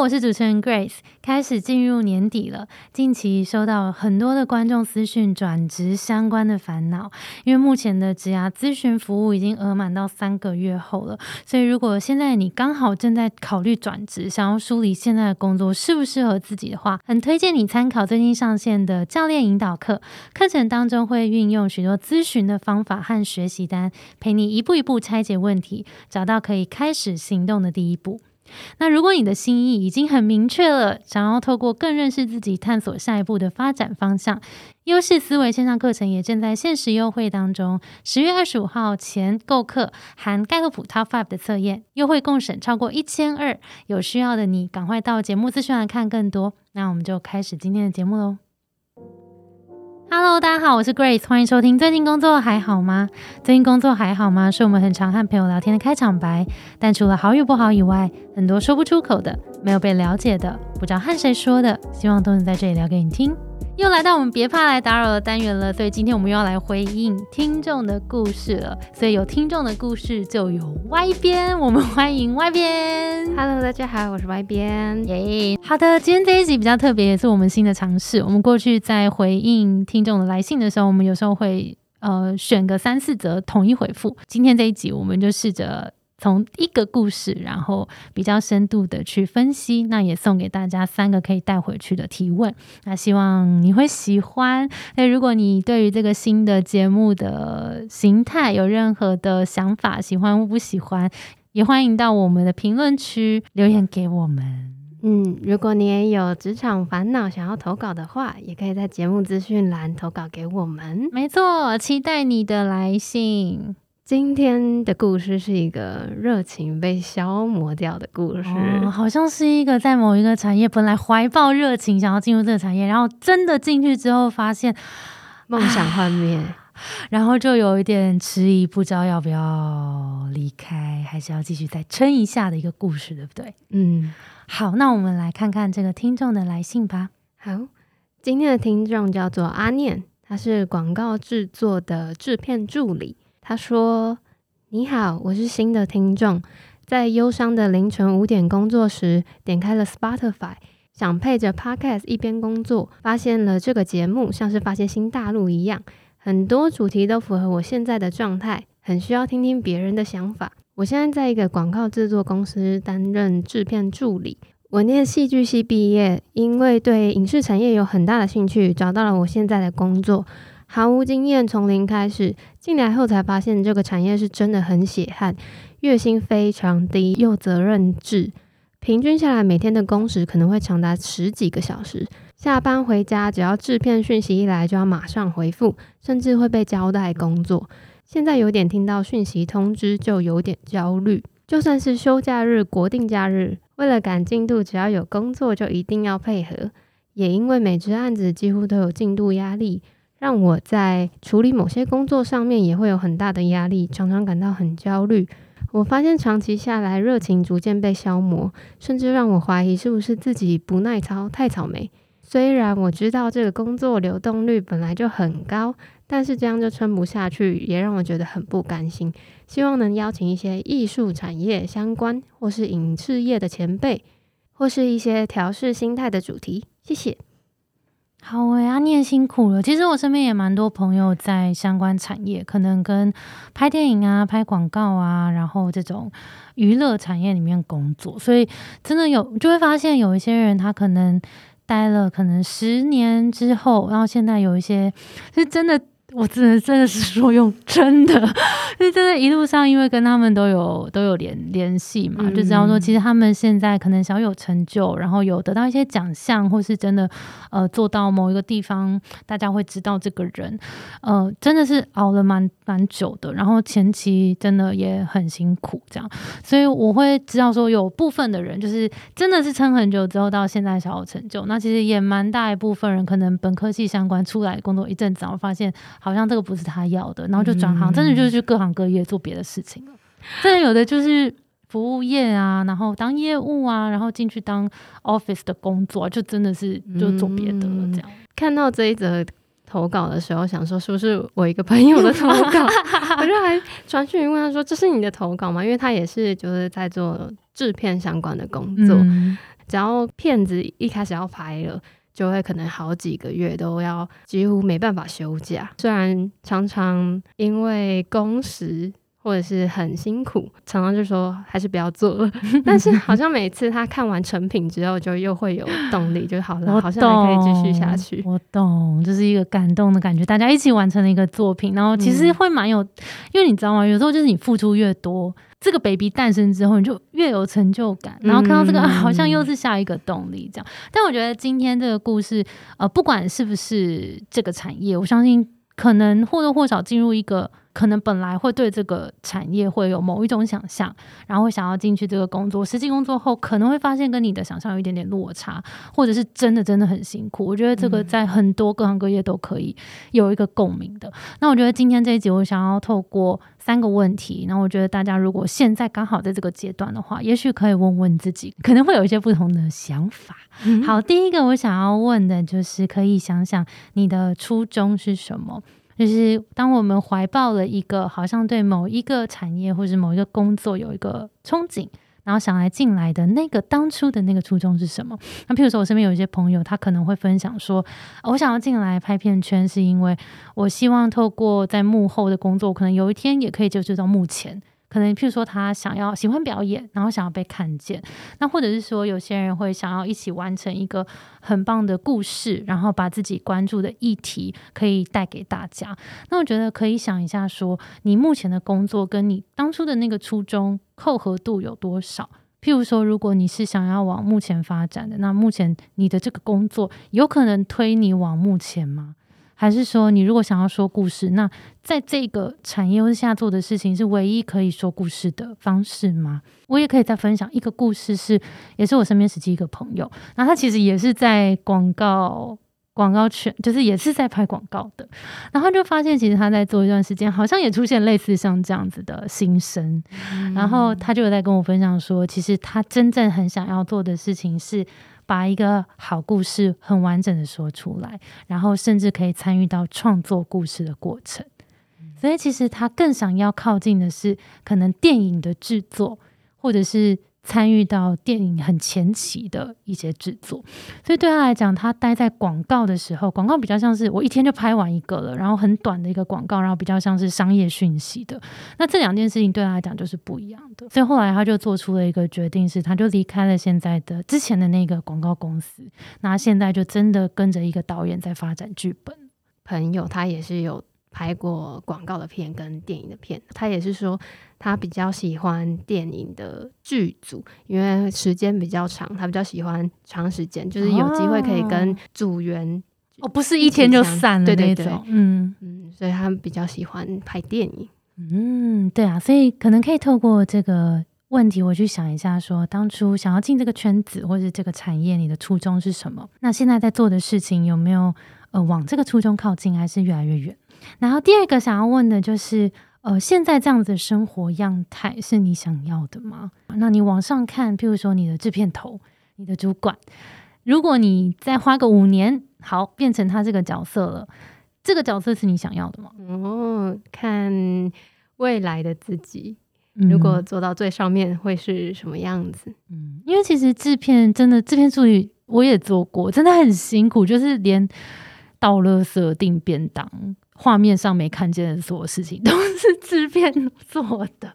我是主持人 Grace。开始进入年底了，近期收到很多的观众私讯转职相关的烦恼，因为目前的职涯咨询服务已经额满到三个月后了，所以如果现在你刚好正在考虑转职，想要梳理现在的工作适不适合自己的话，很推荐你参考最近上线的教练引导课。课程当中会运用许多咨询的方法和学习单，陪你一步一步拆解问题，找到可以开始行动的第一步。那如果你的心意已经很明确了，想要透过更认识自己，探索下一步的发展方向，优势思维线上课程也正在限时优惠当中。十月二十五号前购课，含盖洛普 Top Five 的测验，优惠共审超过一千二。有需要的你，赶快到节目资讯来看更多。那我们就开始今天的节目喽。Hello，大家好，我是 Grace，欢迎收听。最近工作还好吗？最近工作还好吗？是我们很常和朋友聊天的开场白。但除了好与不好以外，很多说不出口的、没有被了解的、不知道和谁说的，希望都能在这里聊给你听。又来到我们别怕来打扰的单元了，所以今天我们又要来回应听众的故事了。所以有听众的故事就有 Y 边，我们欢迎 Y 边。Hello，大家好，我是 Y 边。耶，好的，今天这一集比较特别，也是我们新的尝试。我们过去在回应听众的来信的时候，我们有时候会呃选个三四则统一回复。今天这一集，我们就试着。从一个故事，然后比较深度的去分析，那也送给大家三个可以带回去的提问。那希望你会喜欢。那如果你对于这个新的节目的形态有任何的想法，喜欢或不喜欢，也欢迎到我们的评论区留言给我们。嗯，如果你也有职场烦恼想要投稿的话，也可以在节目资讯栏投稿给我们。没错，期待你的来信。今天的故事是一个热情被消磨掉的故事，好像是一个在某一个产业本来怀抱热情想要进入这个产业，然后真的进去之后发现梦想幻灭，然后就有一点迟疑，不知道要不要离开，还是要继续再撑一下的一个故事，对不对？嗯，好，那我们来看看这个听众的来信吧。好，今天的听众叫做阿念，他是广告制作的制片助理。他说：“你好，我是新的听众，在忧伤的凌晨五点工作时，点开了 Spotify，想配着 Podcast 一边工作，发现了这个节目，像是发现新大陆一样，很多主题都符合我现在的状态，很需要听听别人的想法。我现在在一个广告制作公司担任制片助理，我念戏剧系毕业，因为对影视产业有很大的兴趣，找到了我现在的工作。”毫无经验，从零开始进来后才发现，这个产业是真的很血汗，月薪非常低，又责任制，平均下来每天的工时可能会长达十几个小时。下班回家，只要制片讯息一来，就要马上回复，甚至会被交代工作。现在有点听到讯息通知就有点焦虑，就算是休假日、国定假日，为了赶进度，只要有工作就一定要配合。也因为每支案子几乎都有进度压力。让我在处理某些工作上面也会有很大的压力，常常感到很焦虑。我发现长期下来，热情逐渐被消磨，甚至让我怀疑是不是自己不耐操、太草莓。虽然我知道这个工作流动率本来就很高，但是这样就撑不下去，也让我觉得很不甘心。希望能邀请一些艺术产业相关或是影视业的前辈，或是一些调试心态的主题。谢谢。好哎，阿念辛苦了。其实我身边也蛮多朋友在相关产业，可能跟拍电影啊、拍广告啊，然后这种娱乐产业里面工作，所以真的有就会发现有一些人他可能待了可能十年之后，然后现在有一些是真的。我只能真的是说用真的，就真的一路上，因为跟他们都有都有联联系嘛，就知道说，其实他们现在可能小有成就，然后有得到一些奖项，或是真的呃做到某一个地方，大家会知道这个人，呃，真的是熬了蛮蛮久的，然后前期真的也很辛苦，这样，所以我会知道说，有部分的人就是真的是撑很久之后到现在小有成就，那其实也蛮大一部分人可能本科系相关出来工作一阵子，然后发现。好像这个不是他要的，然后就转行，真的就是去各行各业做别的事情了。真的有的就是服务业啊，然后当业务啊，然后进去当 office 的工作，就真的是就做别的了。这样看到这一则投稿的时候，想说是不是我一个朋友的投稿？我就还传讯问他说：“这是你的投稿吗？”因为他也是就是在做制片相关的工作。只要片子一开始要拍了，就会可能好几个月都要几乎没办法休假。虽然常常因为工时。或者是很辛苦，常常就说还是不要做了。但是好像每次他看完成品之后，就又会有动力，就好了，好像还可以继续下去。我懂，就是一个感动的感觉，大家一起完成了一个作品，然后其实会蛮有，因为你知道吗？有时候就是你付出越多，这个 baby 诞生之后，你就越有成就感，然后看到这个好像又是下一个动力这样。但我觉得今天这个故事，呃，不管是不是这个产业，我相信可能或多或少进入一个。可能本来会对这个产业会有某一种想象，然后会想要进去这个工作，实际工作后可能会发现跟你的想象有一点点落差，或者是真的真的很辛苦。我觉得这个在很多各行各业都可以有一个共鸣的。那我觉得今天这一集，我想要透过三个问题，那我觉得大家如果现在刚好在这个阶段的话，也许可以问问自己，可能会有一些不同的想法。好，第一个我想要问的就是，可以想想你的初衷是什么。就是当我们怀抱了一个好像对某一个产业或者某一个工作有一个憧憬，然后想来进来的那个当初的那个初衷是什么？那譬如说我身边有一些朋友，他可能会分享说，我想要进来拍片圈，是因为我希望透过在幕后的工作，可能有一天也可以接触到幕前。可能，譬如说，他想要喜欢表演，然后想要被看见，那或者是说，有些人会想要一起完成一个很棒的故事，然后把自己关注的议题可以带给大家。那我觉得可以想一下，说你目前的工作跟你当初的那个初衷扣合度有多少？譬如说，如果你是想要往目前发展的，那目前你的这个工作有可能推你往目前吗？还是说，你如果想要说故事，那在这个产业或下做的事情是唯一可以说故事的方式吗？我也可以再分享一个故事，是也是我身边实际一个朋友，那他其实也是在广告广告圈，就是也是在拍广告的，然后就发现其实他在做一段时间，好像也出现类似像这样子的心声，然后他就有在跟我分享说，其实他真正很想要做的事情是。把一个好故事很完整的说出来，然后甚至可以参与到创作故事的过程。所以，其实他更想要靠近的是可能电影的制作，或者是。参与到电影很前期的一些制作，所以对他来讲，他待在广告的时候，广告比较像是我一天就拍完一个了，然后很短的一个广告，然后比较像是商业讯息的。那这两件事情对他来讲就是不一样的。所以后来他就做出了一个决定，是他就离开了现在的之前的那个广告公司，那现在就真的跟着一个导演在发展剧本。朋友他也是有。拍过广告的片跟电影的片，他也是说他比较喜欢电影的剧组，因为时间比较长，他比较喜欢长时间，就是有机会可以跟组员哦，不是一天就散了那种，嗯嗯，所以他比较喜欢拍电影，嗯，对啊，所以可能可以透过这个问题，我去想一下，说当初想要进这个圈子或者这个产业，你的初衷是什么？那现在在做的事情有没有呃往这个初衷靠近，还是越来越远？然后第二个想要问的就是，呃，现在这样子的生活样态是你想要的吗？那你往上看，譬如说你的制片头、你的主管，如果你再花个五年，好变成他这个角色了，这个角色是你想要的吗？哦，看未来的自己，如果做到最上面会是什么样子？嗯，因为其实制片真的制片助理我也做过，真的很辛苦，就是连倒垃圾、订便当。画面上没看见的所有事情都是制片做的，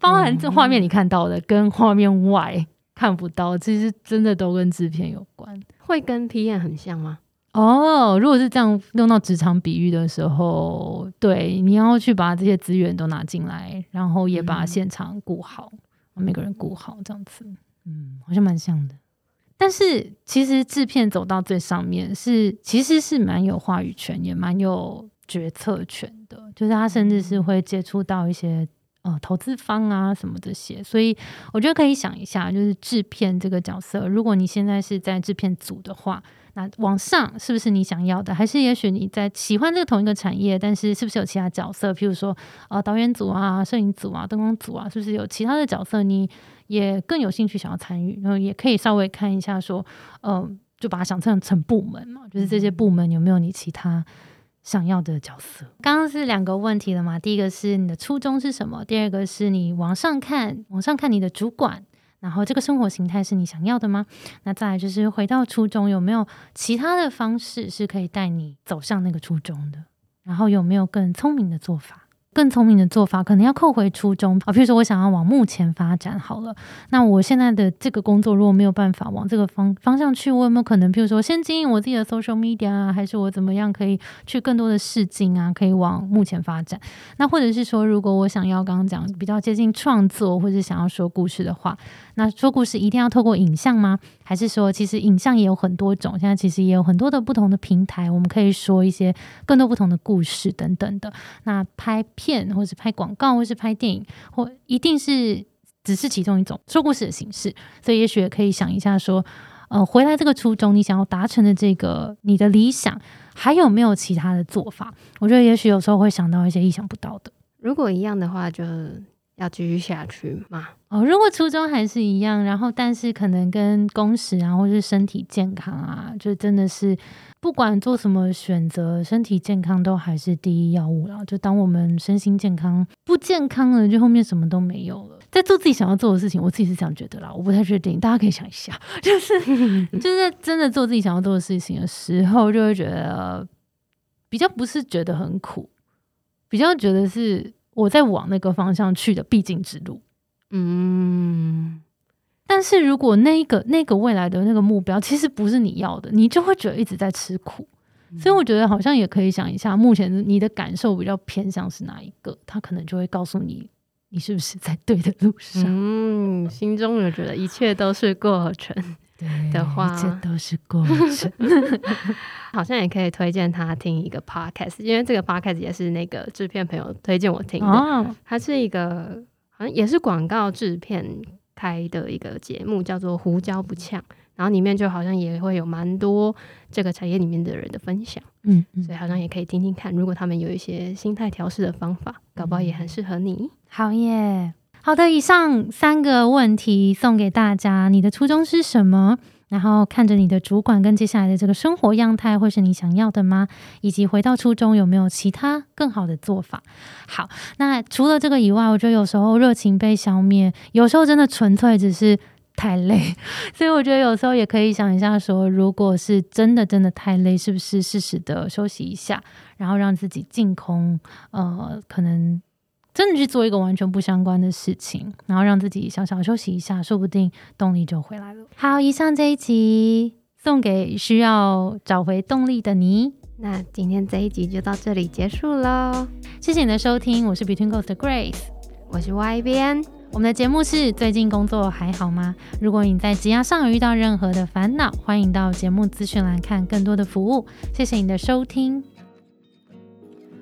包含这画面你看到的跟画面外看不到，其实真的都跟制片有关。会跟 P 验很像吗？哦，如果是这样用到职场比喻的时候，对，你要去把这些资源都拿进来，然后也把现场顾好，每个人顾好，这样子，嗯，好像蛮像的。但是其实制片走到最上面是，其实是蛮有话语权，也蛮有。决策权的，就是他甚至是会接触到一些呃投资方啊什么这些，所以我觉得可以想一下，就是制片这个角色，如果你现在是在制片组的话，那往上是不是你想要的？还是也许你在喜欢这个同一个产业，但是是不是有其他角色？譬如说呃导演组啊、摄影组啊、灯光组啊，是不是有其他的角色你也更有兴趣想要参与？然后也可以稍微看一下说，嗯，就把它想成成部门嘛，就是这些部门有没有你其他。想要的角色，刚刚是两个问题了嘛？第一个是你的初衷是什么？第二个是你往上看，往上看你的主管，然后这个生活形态是你想要的吗？那再来就是回到初衷，有没有其他的方式是可以带你走向那个初衷的？然后有没有更聪明的做法？更聪明的做法，可能要扣回初衷啊。比如说，我想要往目前发展好了，那我现在的这个工作如果没有办法往这个方方向去，我有没有可能，比如说先经营我自己的 social media 啊，还是我怎么样可以去更多的试镜啊，可以往目前发展？那或者是说，如果我想要刚刚讲比较接近创作，或者想要说故事的话，那说故事一定要透过影像吗？还是说，其实影像也有很多种，现在其实也有很多的不同的平台，我们可以说一些更多不同的故事等等的。那拍片，或是拍广告，或是拍电影，或一定是只是其中一种说故事的形式。所以，也许也可以想一下，说，呃，回来这个初衷，你想要达成的这个你的理想，还有没有其他的做法？我觉得，也许有时候会想到一些意想不到的。如果一样的话，就。要继续下去吗？哦，如果初衷还是一样，然后但是可能跟工时啊，或是身体健康啊，就真的是不管做什么选择，身体健康都还是第一要务了。就当我们身心健康不健康了，就后面什么都没有了。在做自己想要做的事情，我自己是这样觉得啦，我不太确定，大家可以想一下，就是就是真的做自己想要做的事情的时候，就会觉得比较不是觉得很苦，比较觉得是。我在往那个方向去的必经之路，嗯，但是如果那个那个未来的那个目标其实不是你要的，你就会觉得一直在吃苦。所以我觉得好像也可以想一下，目前你的感受比较偏向是哪一个，他可能就会告诉你，你是不是在对的路上。嗯，心中有觉得一切都是过程。的话，这都是过程。好像也可以推荐他听一个 podcast，因为这个 podcast 也是那个制片朋友推荐我听的。它是一个好像也是广告制片开的一个节目，叫做《胡椒不呛》，然后里面就好像也会有蛮多这个产业里面的人的分享。嗯，所以好像也可以听听看，如果他们有一些心态调试的方法，搞不好也很适合你。好耶。好的，以上三个问题送给大家。你的初衷是什么？然后看着你的主管跟接下来的这个生活样态，会是你想要的吗？以及回到初衷有没有其他更好的做法？好，那除了这个以外，我觉得有时候热情被消灭，有时候真的纯粹只是太累。所以我觉得有时候也可以想一下，说如果是真的真的太累，是不是适时的休息一下，然后让自己净空？呃，可能。真的去做一个完全不相关的事情，然后让自己小小休息一下，说不定动力就回来了。好，以上这一集送给需要找回动力的你。那今天这一集就到这里结束喽，谢谢你的收听，我是 Between Ghost 的 Grace，我是 Y 边。我们的节目是最近工作还好吗？如果你在职涯上有遇到任何的烦恼，欢迎到节目资讯栏看更多的服务。谢谢你的收听。